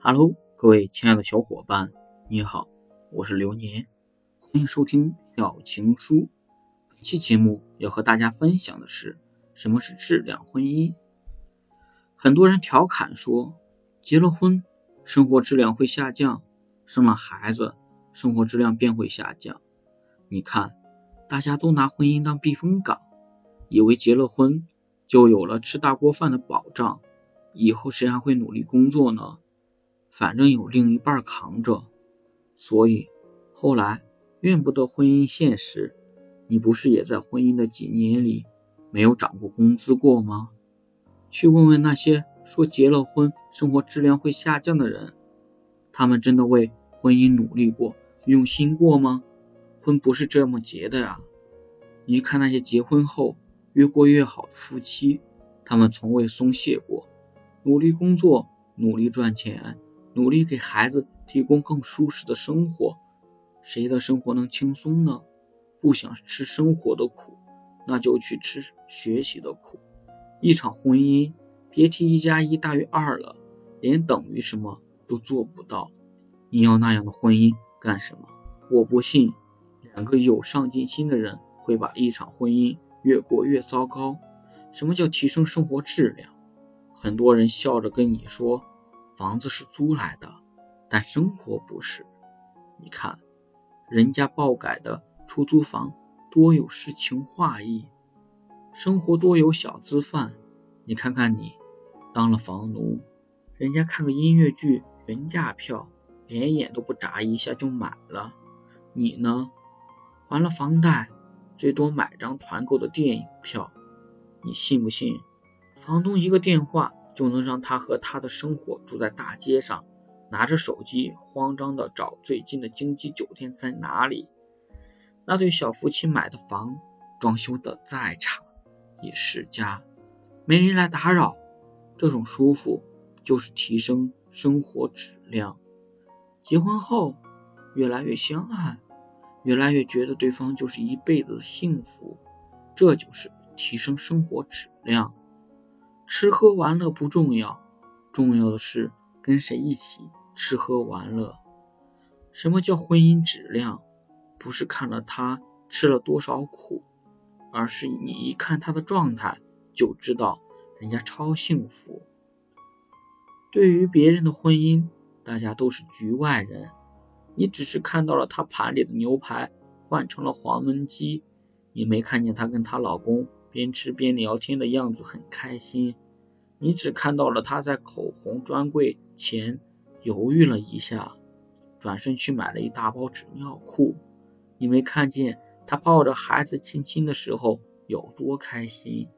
Hello，各位亲爱的小伙伴，你好，我是流年，欢迎收听小情书。本期节目要和大家分享的是什么是质量婚姻。很多人调侃说，结了婚，生活质量会下降；生了孩子，生活质量便会下降。你看，大家都拿婚姻当避风港，以为结了婚就有了吃大锅饭的保障，以后谁还会努力工作呢？反正有另一半扛着，所以后来怨不得婚姻现实。你不是也在婚姻的几年里没有涨过工资过吗？去问问那些说结了婚生活质量会下降的人，他们真的为婚姻努力过、用心过吗？婚不是这么结的呀！你看那些结婚后越过越好的夫妻，他们从未松懈过，努力工作，努力赚钱，努力给孩子提供更舒适的生活。谁的生活能轻松呢？不想吃生活的苦，那就去吃学习的苦。一场婚姻，别提一加一大于二了，连等于什么都做不到。你要那样的婚姻干什么？我不信，两个有上进心的人会把一场婚姻越过越糟糕。什么叫提升生活质量？很多人笑着跟你说，房子是租来的，但生活不是。你看，人家爆改的出租房多有诗情画意。生活多有小资范，你看看你当了房奴，人家看个音乐剧原价票，连眼都不眨一下就买了。你呢，还了房贷，最多买张团购的电影票。你信不信，房东一个电话就能让他和他的生活住在大街上，拿着手机慌张的找最近的经济酒店在哪里？那对小夫妻买的房，装修的再差。也是家，没人来打扰，这种舒服就是提升生活质量。结婚后越来越相爱，越来越觉得对方就是一辈子的幸福，这就是提升生活质量。吃喝玩乐不重要，重要的是跟谁一起吃喝玩乐。什么叫婚姻质量？不是看了他吃了多少苦。而是你一看他的状态，就知道人家超幸福。对于别人的婚姻，大家都是局外人，你只是看到了他盘里的牛排换成了黄焖鸡，你没看见他跟她老公边吃边聊天的样子很开心，你只看到了他在口红专柜前犹豫了一下，转身去买了一大包纸尿裤，你没看见。他抱着孩子亲亲的时候有多开心？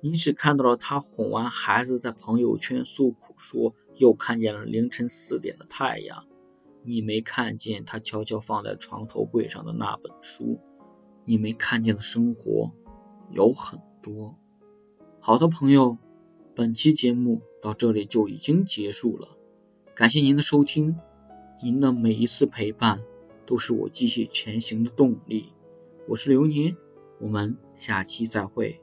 你只看到了他哄完孩子在朋友圈诉苦，说又看见了凌晨四点的太阳。你没看见他悄悄放在床头柜上的那本书。你没看见的生活有很多。好的朋友，本期节目到这里就已经结束了。感谢您的收听，您的每一次陪伴都是我继续前行的动力。我是流年，我们下期再会。